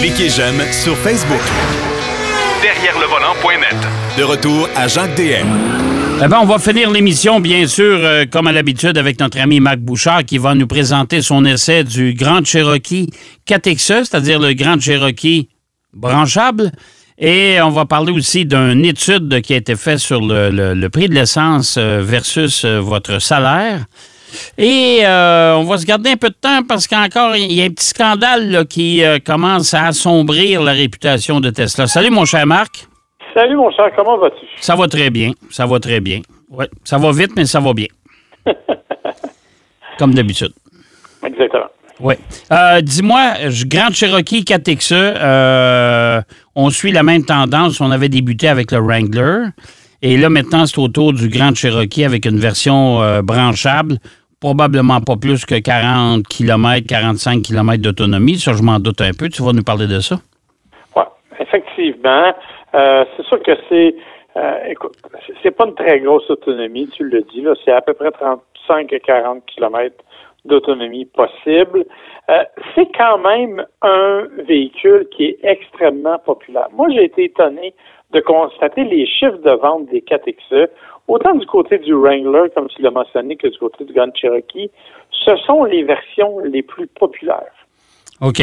Cliquez j'aime sur Facebook. Derrière le volant.net. De retour à Jacques DM. Eh ben, on va finir l'émission, bien sûr, euh, comme à l'habitude, avec notre ami Marc Bouchard qui va nous présenter son essai du Grand Cherokee 4XE, c'est-à-dire le Grand Cherokee branchable. Et on va parler aussi d'une étude qui a été faite sur le, le- le prix de l'essence euh, versus euh, votre salaire. Et euh, on va se garder un peu de temps parce qu'encore, il y a un petit scandale là, qui euh, commence à assombrir la réputation de Tesla. Salut, mon cher Marc. Salut mon cher, comment vas-tu? Ça va très bien. Ça va très bien. Ouais, ça va vite, mais ça va bien. Comme d'habitude. Exactement. Oui. Euh, Dis-moi, Grand Cherokee 4XE, euh, on suit la même tendance. On avait débuté avec le Wrangler. Et là, maintenant, c'est autour du Grand Cherokee avec une version euh, branchable. Probablement pas plus que 40 km, 45 km d'autonomie. Ça, je m'en doute un peu. Tu vas nous parler de ça? Ouais, effectivement. Euh, c'est sûr que c'est euh, écoute, c'est- pas une très grosse autonomie, tu le dis. C'est à peu près 35 à 40 km d'autonomie possible. Euh, c'est quand même un véhicule qui est extrêmement populaire. Moi, j'ai été étonné de constater les chiffres de vente des 4XE, autant du côté du Wrangler, comme tu l'as mentionné, que du côté du Grand Cherokee. Ce sont les versions les plus populaires. OK.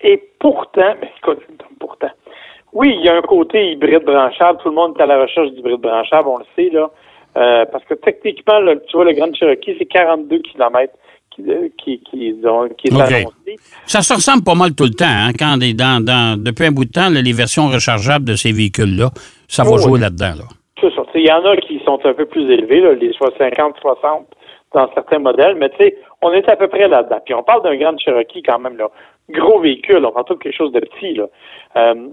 Et pourtant, mais écoute, pourtant, oui, il y a un côté hybride branchable. Tout le monde est à la recherche d'hybride branchable, on le sait, là. Euh, parce que techniquement, là, tu vois, le Grand Cherokee, c'est 42 km qui, euh, qui, qui, ont- qui est OK. annoncé. Ça se ressemble pas mal tout le temps. Hein, quand est dans, dans- depuis un bout de temps, là, les versions rechargeables de ces véhicules-là, ça va Oh, jouer oui. là-dedans. Là. Il y en a qui sont un peu plus élevés, là, les 50, 60 dans certains modèles, mais tu sais, on est à peu près là-dedans. Puis on parle d'un Grand Cherokee quand même, là. Gros véhicule, on parle de quelque chose de petit, là. Euh,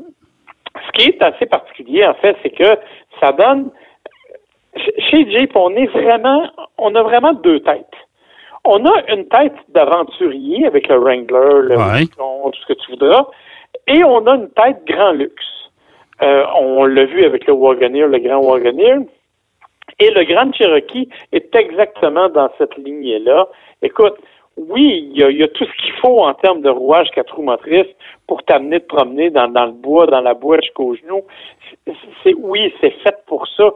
ce qui est assez particulier, en fait, c'est que ça donne. Chez Jeep, on est vraiment. On a vraiment deux têtes. On a une tête d'aventurier avec le Wrangler, le Ouais. Tout ce que tu voudras, et on a une tête grand luxe. Euh, on l'a vu avec le Wagoneer, le grand Wagoneer. Et le Grand Cherokee est exactement dans cette lignée-là. Écoute, oui, il y, a, il y a tout ce qu'il faut en termes de rouage quatre roues motrices pour t'amener te promener dans, dans le bois, dans la boîte jusqu'aux genoux. C'est- oui, c'est fait pour ça.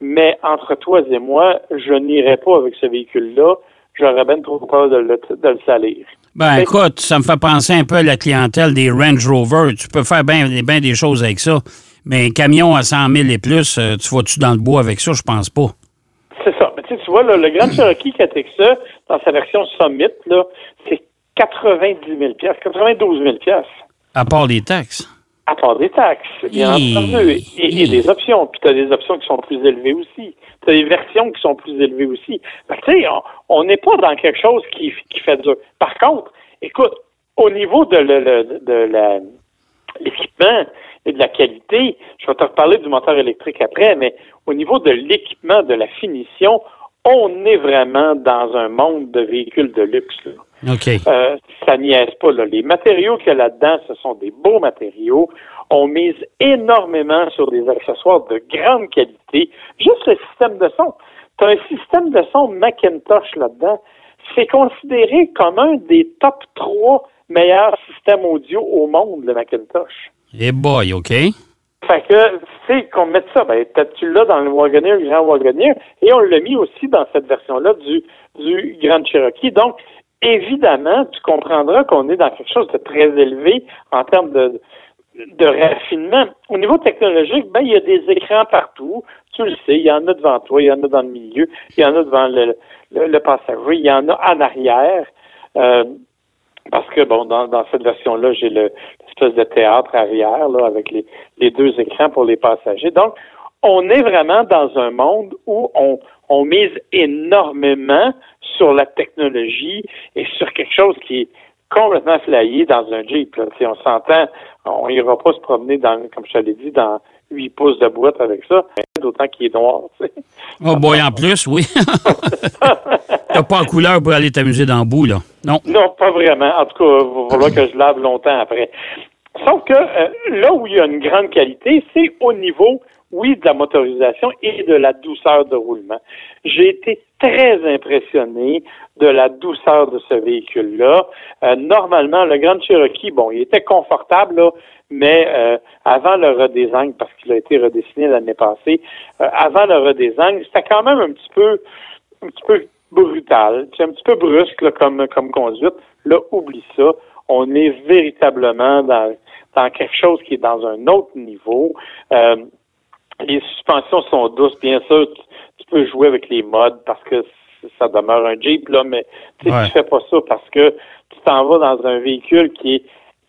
Mais entre toi et moi, je n'irai pas avec ce véhicule-là. J'aurais bien trop peur de le, de le salir. Ben, écoute, ça me fait penser un peu à la clientèle des Range Rover. Tu peux faire bien ben des choses avec ça. Mais un camion à 100 000 et plus, euh, tu vas-tu dans le bois avec ça? Je pense pas. C'est ça. Mais tu sais, tu vois, là, le Grand Cherokee 4XE, dans sa version Summit, là, c'est 90 000 92 000 À part les taxes. À part des taxes, bien Hi. entendu, et, et des options. Puis tu as des options qui sont plus élevées aussi. Tu as des versions qui sont plus élevées aussi. Fait que, tu sais, on- n'est pas dans quelque chose qui, qui fait dur. Par contre, écoute, au niveau de, le- le- de l'équipement et de la qualité, je vais te reparler du moteur électrique après, mais au niveau de l'équipement, de la finition, on est vraiment dans un monde de véhicules de luxe. là. OK. Euh, ça niaise pas. Là. Les matériaux qu'il y a là-dedans, ce sont des beaux matériaux. On mise énormément sur des accessoires de grande qualité. Juste le système de son. Tu as un système de son Macintosh là-dedans. C'est considéré comme un des top 3 meilleurs systèmes audio au monde, le Macintosh. Eh boy, OK. Fait que, tu sais, qu'on mette ça, ben, t'as- tu l'as dans le Wagoneer, le Grand Wagoneer, et on l'a mis aussi dans cette version-là du, du Grand Cherokee. Donc, évidemment, tu comprendras qu'on est dans quelque chose de très élevé en termes de, de raffinement. Au niveau technologique, ben, il y a des écrans partout. Tu le sais, il y en a devant toi, il y en a dans le milieu, il y en a devant le, le, le passager, il y en a en arrière. Euh, parce que, bon, dans, dans cette version-là, j'ai le- l'espèce de théâtre arrière, là, avec les, les deux écrans pour les passagers. Donc, on est vraiment dans un monde où on, on mise énormément sur la technologie et sur quelque chose qui est complètement flyé dans un Jeep. Là. Sais, on s'entend, on ira pas se promener dans, comme je te l'ai dit, dans 8 pouces de boîte avec ça, d'autant qu'il est noir. tu sais. Oh boy, en plus, oui. T'as pas en couleur pour aller t'amuser dans le bout, là. Non. Non, pas vraiment. En tout cas, il va falloir que je lave longtemps après. Sauf que euh, là où il y a une grande qualité, c'est au niveau, oui, de la motorisation et de la douceur de roulement. J'ai été très impressionné de la douceur de ce véhicule-là. Euh, normalement, le Grand Cherokee, bon, il était confortable, là, mais euh, avant le redesign, parce qu'il a été redessiné l'année passée, avant le redesign, c'était quand même un petit peu, un petit peu brutal, un petit peu brusque là, comme, comme conduite. Là, oublie ça. On est véritablement dans, dans quelque chose qui est dans un autre niveau. Euh, les suspensions sont douces, bien sûr. Tu, peux jouer avec les modes parce que ça demeure un Jeep, là, mais tu ne fais pas ça parce que tu t'en vas dans un véhicule qui est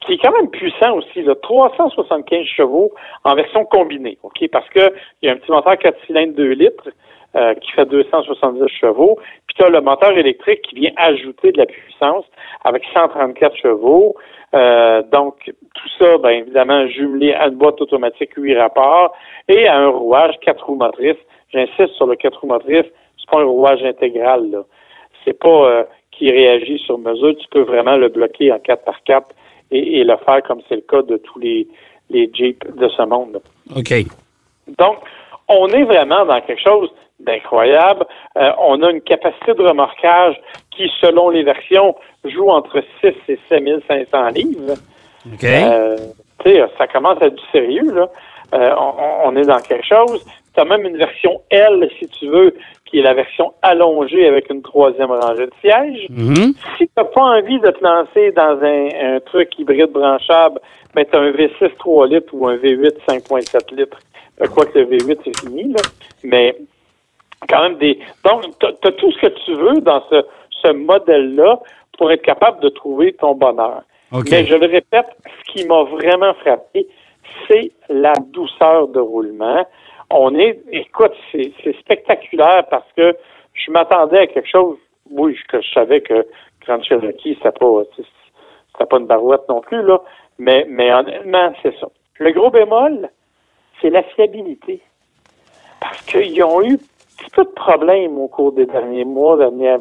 qui est quand même puissant aussi, là, 375 chevaux en version combinée, OK? Parce que il y a un petit moteur 4 cylindres 2 litres euh, qui fait 270 chevaux, puis tu as le moteur électrique qui vient ajouter de la puissance avec 134 chevaux. Euh, donc, tout ça, bien évidemment, jumelé à une boîte automatique 8 rapports et à un rouage 4 roues motrices. J'insiste sur le 4 roues motrices, c'est pas un rouage intégral, là. C'est pas euh, qui réagit sur mesure. Tu peux vraiment le bloquer en 4 par 4 et, le faire comme c'est le cas de tous les, les Jeeps de ce monde. OK. Donc, on est vraiment dans quelque chose d'incroyable. Euh, on a une capacité de remorquage qui, selon les versions, joue entre 6 et 7500 livres. OK. Euh, ça commence à être du sérieux, là. Euh, on, est dans quelque chose. Tu as même une version L, si tu veux, qui est la version allongée avec une troisième rangée de sièges. Mm-hmm. Si tu n'as pas envie de te lancer dans un, truc hybride branchable, ben, tu as un V6 3 litres ou un V8 5.7 litres. Je crois que le V8, c'est fini, là. Mais quand même des. Donc, tu as, tout ce que tu veux dans ce, ce modèle-là pour être capable de trouver ton bonheur. Mais je le répète, ce qui m'a vraiment frappé, c'est la douceur de roulement. On est, écoute, c'est spectaculaire parce que je m'attendais à quelque chose, oui, que je savais que Grand Cherokee, c'était pas, c'était pas une barouette non plus, là. Mais, mais honnêtement, c'est ça. Le gros bémol, c'est la fiabilité. Parce qu'ils ont eu petit peu de problèmes au cours des derniers mois, dernières,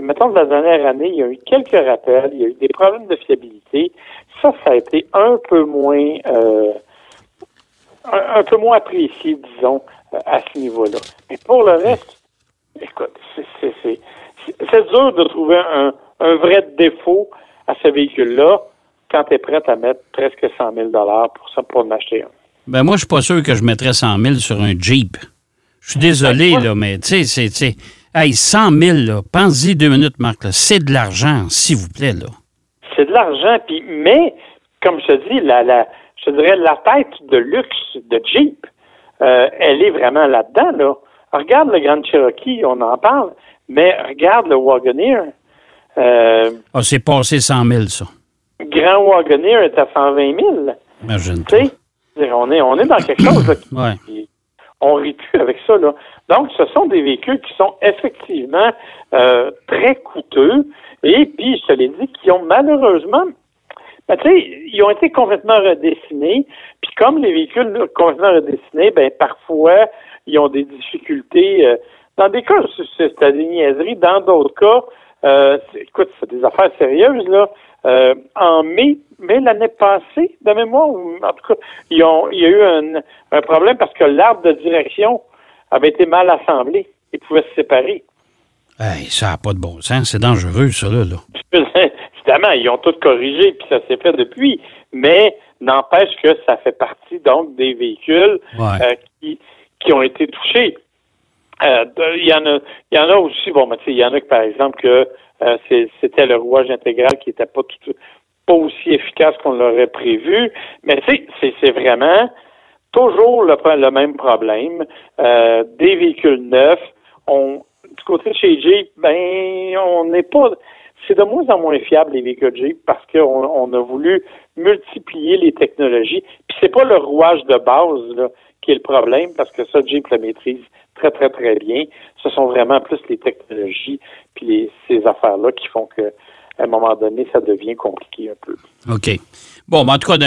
mettons de la dernière année, il y a eu quelques rappels, il y a eu des problèmes de fiabilité. Ça, ça a été un peu moins euh, un, peu moins apprécié, disons, à ce niveau-là. Mais pour le reste, écoute, c'est dur de trouver un, un vrai défaut à ce véhicule-là quand tu es prêt à mettre presque 100 000 pour ça pour en acheter un. Ben moi, je suis pas sûr que je mettrais 100 000 sur un Jeep. Je suis désolé, là, mais tu sais, c'est. Hey, 100 000, là, pensez deux minutes, Marc, c'est de l'argent, s'il vous plaît, là. C'est de l'argent, puis, mais, comme je te dis, la, la, je dirais, la tête de luxe de Jeep, euh, elle est vraiment là-dedans, là. Regarde le Grand Cherokee, on en parle, mais regarde le Wagoneer. Euh, ah, c'est passé 100 000, ça. Grand Wagoneer est à 120 000. Imagine. On est, on est dans quelque chose là, on rit plus avec ça. Là. Donc, ce sont des véhicules qui sont effectivement euh, très coûteux et puis, je te l'ai dit, qui ont malheureusement ben, tu sais, ils ont été complètement redessinés. Puis comme les véhicules complètement redessinés, ben parfois, ils ont des difficultés. Euh, dans des cas, c'est des niaiseries. Dans d'autres cas, euh, écoute, c'est des affaires sérieuses, là. Euh, en mai, mai l'année passée, de mémoire, en tout cas, ils ont, il y a eu un, un problème parce que l'arbre de direction avait été mal assemblé. Il pouvait se séparer. Hey, ça n'a pas de bon sens. C'est dangereux, ça, là. Évidemment, ils ont tout corrigé, puis ça s'est fait depuis. Mais n'empêche que ça fait partie, donc, des véhicules euh, qui, qui ont été touchés. Euh, il y en a, y en a aussi, bon, mais il y en a par exemple, que euh, c'était le rouage intégral qui n'était pas tout, pas aussi efficace qu'on l'aurait prévu. Mais c'est vraiment toujours le, même problème. des véhicules neufs, du côté de chez Jeep, ben, on n'est pas. C'est de moins en moins fiable les véhicules Jeep parce qu'on on a voulu multiplier les technologies. Puis c'est pas le rouage de base là, qui est le problème parce que ça Jeep le maîtrise très très très bien. Ce sont vraiment plus les technologies puis ces affaires là qui font que à un moment donné, ça devient compliqué un peu. OK. Bon, ben, en tout cas,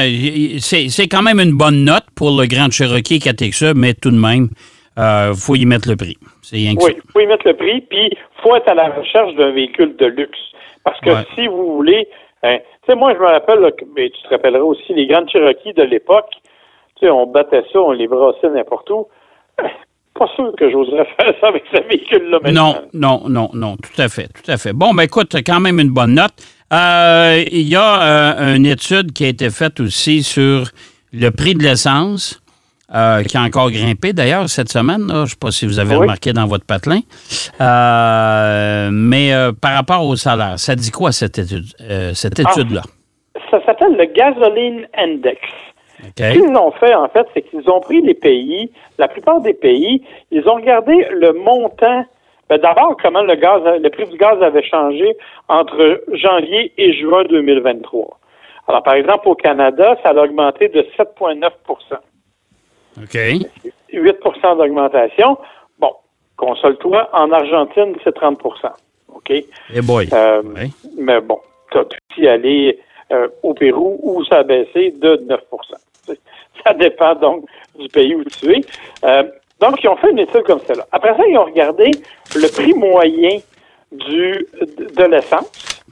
c'est quand même une bonne note pour le Grand Cherokee 4XE, mais tout de même, il euh, faut y mettre le prix. oui, il faut y mettre le prix, puis il faut être à la recherche d'un véhicule de luxe. Parce que si vous voulez Hein, tu sais, moi, je me rappelle, là, mais tu te rappelleras aussi, les grandes Cherokees de l'époque, tu sais, on battait ça, on les brassait n'importe où. Pas sûr que j'oserais faire ça avec ce véhicule-là maintenant. Non, non, non, non, tout à fait, tout à fait. Bon, ben écoute, quand même une bonne note. Euh, Il y a euh, une étude qui a été faite aussi sur le prix de l'essence, euh, qui a encore grimpé d'ailleurs cette semaine. là. Je ne sais pas si vous avez Oui. remarqué dans votre patelin. Mais par rapport au salaire, ça dit quoi cette étude, euh, cette Ah. étude-là? Ça s'appelle le Gasoline Index. Ce qu'ils ont fait, en fait, c'est qu'ils ont pris les pays, la plupart des pays, ils ont regardé le montant. ben, D'abord, comment le gaz, le prix du gaz avait changé entre janvier et juin 2023. Alors, par exemple, au Canada, ça a augmenté de 7,9 OK. 8% d'augmentation. Bon, console-toi, en Argentine, c'est 30% OK? Eh boy. Euh, Oui. Mais bon, tu as pu aller euh, au Pérou où ça a baissé de 9 Ça dépend donc du pays où tu es. Euh, donc, ils ont fait une étude comme celle-là. Après ça, ils ont regardé le prix moyen du, de, l'essence.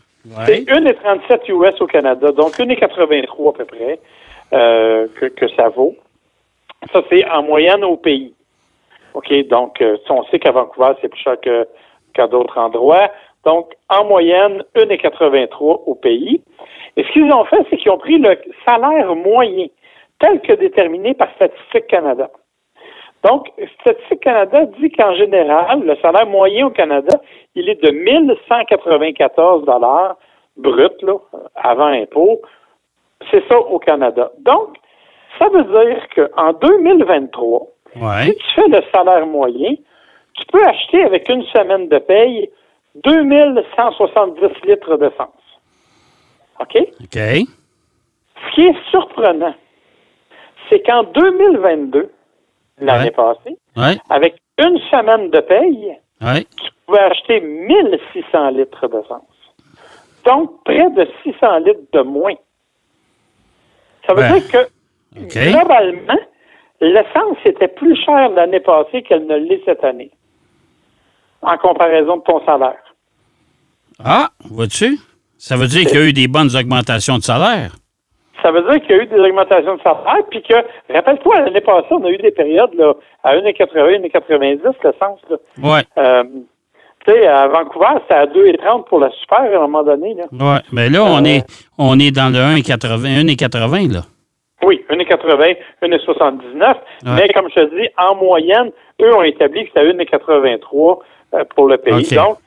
C'est Ouais. 1,37 US au Canada, donc 1,83 à peu près euh, que, que ça vaut. Ça, c'est en moyenne au pays. OK, donc euh, on sait qu'à Vancouver, c'est plus cher que, qu'à d'autres endroits. Donc, en moyenne, 1,83 au pays. Et ce qu'ils ont fait, c'est qu'ils ont pris le salaire moyen, tel que déterminé par Statistique Canada. Donc, Statistique Canada dit qu'en général, le salaire moyen au Canada, il est de 1194 dollars brut, là, avant impôt. C'est ça au Canada. Donc, ça veut dire qu'en 2023, Ouais. si tu fais le salaire moyen, tu peux acheter avec une semaine de paye 2170 litres d'essence. OK? OK. Ce qui est surprenant, c'est qu'en 2022, l'année Ouais. passée, Ouais. avec une semaine de paye, Ouais. tu pouvais acheter 1600 litres d'essence. Donc, près de 600 litres de moins. Ça veut dire que, globalement, l'essence était plus chère l'année passée qu'elle ne l'est cette année, en comparaison de ton salaire. Ah, vois-tu? Ça veut dire qu'il y a eu des bonnes augmentations de salaire. Ça veut dire qu'il y a eu des augmentations de salaire, puis que, rappelle-toi, l'année passée, on a eu des périodes là, à 1,80, 1,90 l'essence. là. Ouais. Euh, tu sais, à Vancouver, c'était à 2,30 pour la super à un moment donné. Là. Ouais. Mais là, on Euh, est on est dans le 1,80, 1,80 là. Oui, 1,80, 1,79. Ouais. Mais comme je te dis, en moyenne, eux ont établi que c'était 1,83 euh, pour le pays. Donc,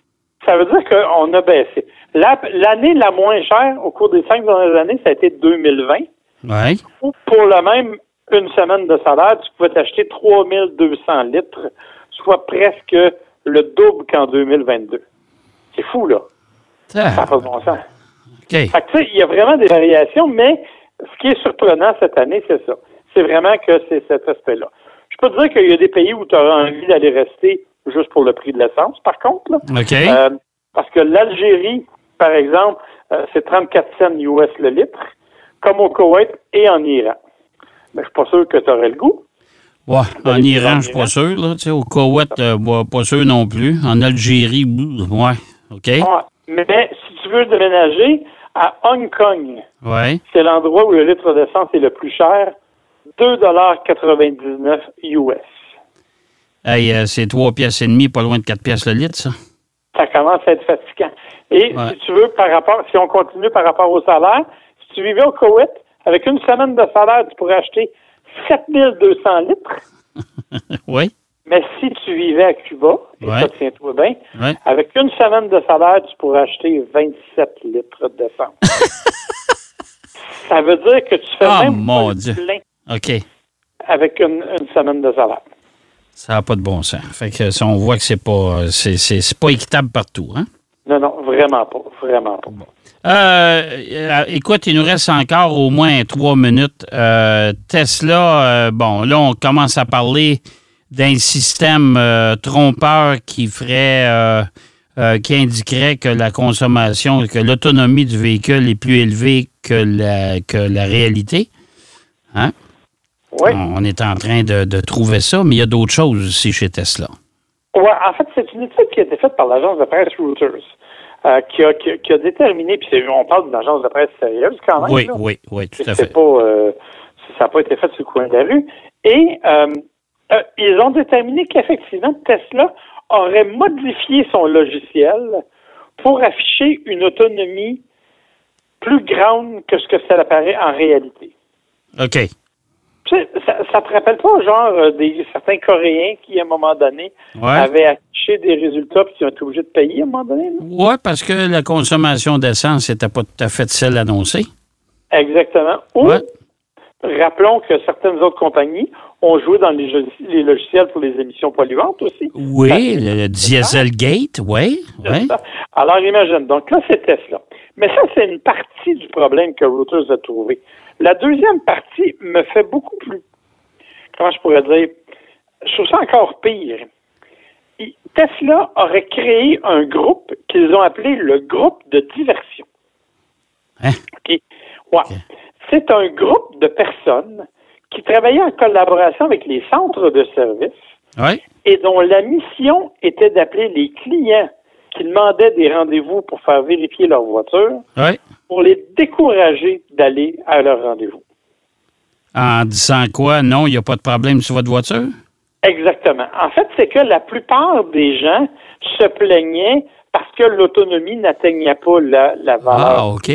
ça veut dire qu'on a baissé. La- L'année la moins chère au cours des cinq dernières années, ça a été 2020. Ouais. Où pour le même une semaine de salaire, tu pouvais t'acheter 3200 litres, soit presque le double qu'en 2022. C'est fou, là. Ça n'a pas de bon sens. Fait que, tu sais, il y a vraiment des variations, mais ce qui est surprenant cette année, c'est ça. C'est vraiment que c'est cet aspect-là. Je peux te dire qu'il y a des pays où tu auras envie d'aller rester juste pour le prix de l'essence, par contre. Là. Euh, parce que l'Algérie, par exemple, euh, c'est 34 cents US le litre, comme au Koweït et en Iran. Mais je suis pas sûr que tu aurais le goût. Ouais, en Iran, je suis pas sûr. Là, tu sais, au Koweït, euh, bah, pas sûr non plus. En Algérie, ouais. OK. Mais si tu veux déménager à Hong Kong, Ouais. c'est l'endroit où le litre d'essence est le plus cher, 2,99 US. Hey, euh, c'est 3 pièces et demie, pas loin de 4 pièces le litre, ça. ça commence à être fatigant. Et Ouais. si tu veux, par rapport, si on continue par rapport au salaire, si tu vivais au Koweït, avec une semaine de salaire, tu pourrais acheter 7200 litres. oui. Mais si tu vivais à Cuba, et Ouais. ça tiens-toi bien, Ouais. avec une semaine de salaire, tu pourrais acheter 27 litres d'essence. ça veut dire que tu fais Ah, même mon pas le Dieu. plein OK. avec une, une semaine de salaire. Ça n'a pas de bon sens. Fait que ça, on voit que c'est pas c'est pas équitable partout, hein? Non, non, vraiment pas. Vraiment pas. Euh, euh, écoute, il nous reste encore au moins trois minutes. Euh, Tesla, euh, bon, là, on commence à parler d'un système trompeur qui ferait, qui indiquerait que la consommation, que l'autonomie du véhicule est plus élevée que la, que la réalité. Hein? Oui. On est en train de, de trouver ça, mais il y a d'autres choses aussi chez Tesla. Ouais, en fait, c'est une étude qui a été faite par l'agence de presse Reuters. Euh, qui, a, qui, a- qui a déterminé, puis on parle d'une agence de presse sérieuse quand même. Oui, là. oui, oui, tout à fait. pas, euh, ça n'a pas été fait sur le coin de la rue. Et euh, ils ont déterminé qu'effectivement, Tesla aurait modifié son logiciel pour afficher une autonomie plus grande que ce que ça apparaît en réalité. OK. Tu sais, ça, ça te rappelle pas, genre, euh, des certains Coréens qui, à un moment donné, Ouais. avaient affiché des résultats puis qui ont été obligés de payer à un moment donné? Oui, parce que la consommation d'essence n'était pas tout à fait celle annoncée. Exactement. Ou, Ouais. rappelons que certaines autres compagnies ont joué dans les, log- les logiciels pour les émissions polluantes aussi. Oui, le, le Dieselgate, oui, ça. Alors, imagine. Donc là, c'est Tesla. Mais ça, c'est une partie du problème que Reuters a trouvé. La deuxième partie me fait beaucoup plus, comment je pourrais dire, je trouve ça encore pire. Tesla aurait créé un groupe qu'ils ont appelé le groupe de diversion. Hein? Ouais. C'est un groupe de personnes qui travaillaient en collaboration avec les centres de services et dont la mission était d'appeler les clients qui demandaient des rendez-vous pour faire vérifier leur voiture oui. pour les décourager d'aller à leur rendez-vous. En disant quoi? Non, il n'y a pas de problème sur votre voiture? Exactement. En fait, c'est que la plupart des gens se plaignaient parce que l'autonomie n'atteignait pas la, la valeur. Ah, OK.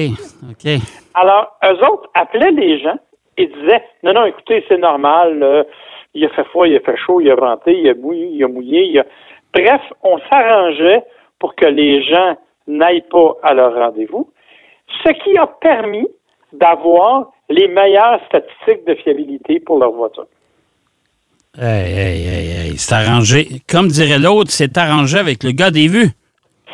OK. Alors, eux autres appelaient les gens et disaient Non, non, écoutez, c'est normal, euh, il a fait froid, il a fait chaud, il a venté, il a mouillé, il a mouillé. il a- Bref, on s'arrangeait pour que les gens n'aillent pas à leur rendez-vous, ce qui a permis d'avoir les meilleures statistiques de fiabilité pour leur voiture. Hey, hey, hey, hey. C'est arrangé. Comme dirait l'autre, c'est arrangé avec le gars des vues.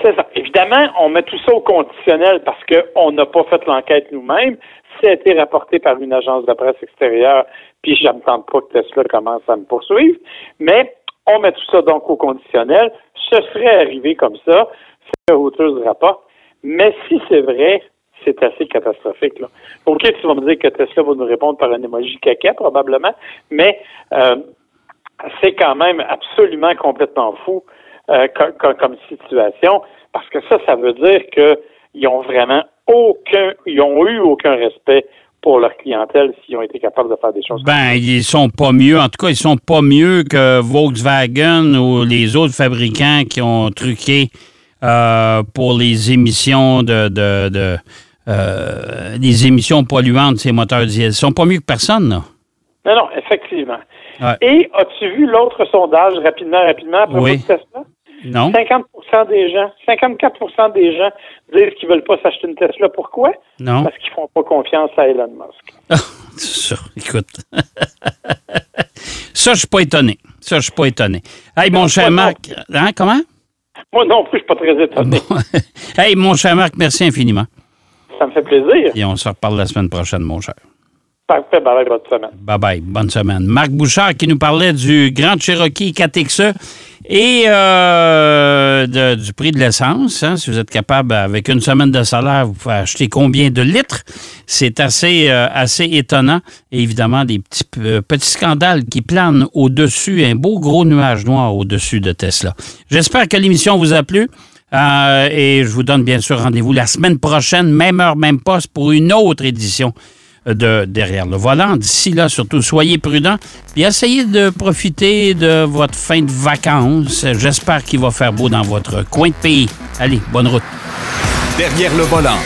C'est ça. Évidemment, on met tout ça au conditionnel parce qu'on n'a pas fait l'enquête nous-mêmes. Ça a été rapporté par une agence de presse extérieure, puis je n'entends pas que Tesla commence à me poursuivre. Mais on met tout ça donc au conditionnel. Ce serait arrivé comme ça. C'est le Reuters rapporte. Mais si c'est vrai, c'est assez catastrophique. OK, tu vas me dire que Tesla va nous répondre par un émoji caca, probablement, mais euh, c'est quand même absolument complètement fou euh, co- co- comme situation, parce que ça, ça veut dire qu'ils ont vraiment aucun, ils ont eu aucun respect pour leur clientèle s'ils ont été capables de faire des choses. Ben, ils sont pas mieux. En tout cas, ils sont pas mieux que Volkswagen ou les autres fabricants qui ont truqué euh, pour les émissions de, de, de, euh, les émissions polluantes de ces moteurs diesel. Ils sont pas mieux que personne, là. Non, non, effectivement. Ouais. Et as-tu vu l'autre sondage rapidement, rapidement, à propos Oui. de Tesla? Non? 50 des gens, 54% des gens disent qu'ils veulent pas s'acheter une Tesla. Pourquoi? Non? Parce qu'ils font pas confiance à Elon Musk. Ah, c'est ça, écoute. ça, je suis pas étonné. Ça, je suis pas étonné. Hey, mon cher. Marc. Hein, comment? Moi non plus, je suis pas très étonné. hey, mon cher Marc, merci infiniment. Ça me fait plaisir. Et on se reparle la semaine prochaine, mon cher. Parfait, bye bye, bonne semaine. Bye bye. Bonne semaine. Marc Bouchard qui nous parlait du Grand Cherokee 4XE et euh, du prix de l'essence. hein. Si vous êtes capable, avec une semaine de salaire, vous pouvez acheter combien de litres. C'est assez, euh, assez étonnant. Et évidemment, des petits, euh, petits scandales qui planent au-dessus, un beau gros nuage noir au-dessus de Tesla. J'espère que l'émission vous a plu. Euh, et je vous donne bien sûr rendez-vous la semaine prochaine, même heure, même poste, pour une autre édition de Derrière le volant. D'ici là, surtout, soyez prudents et essayez de profiter de votre fin de vacances. J'espère qu'il va faire beau dans votre coin de pays. Allez, bonne route. Derrière le volant.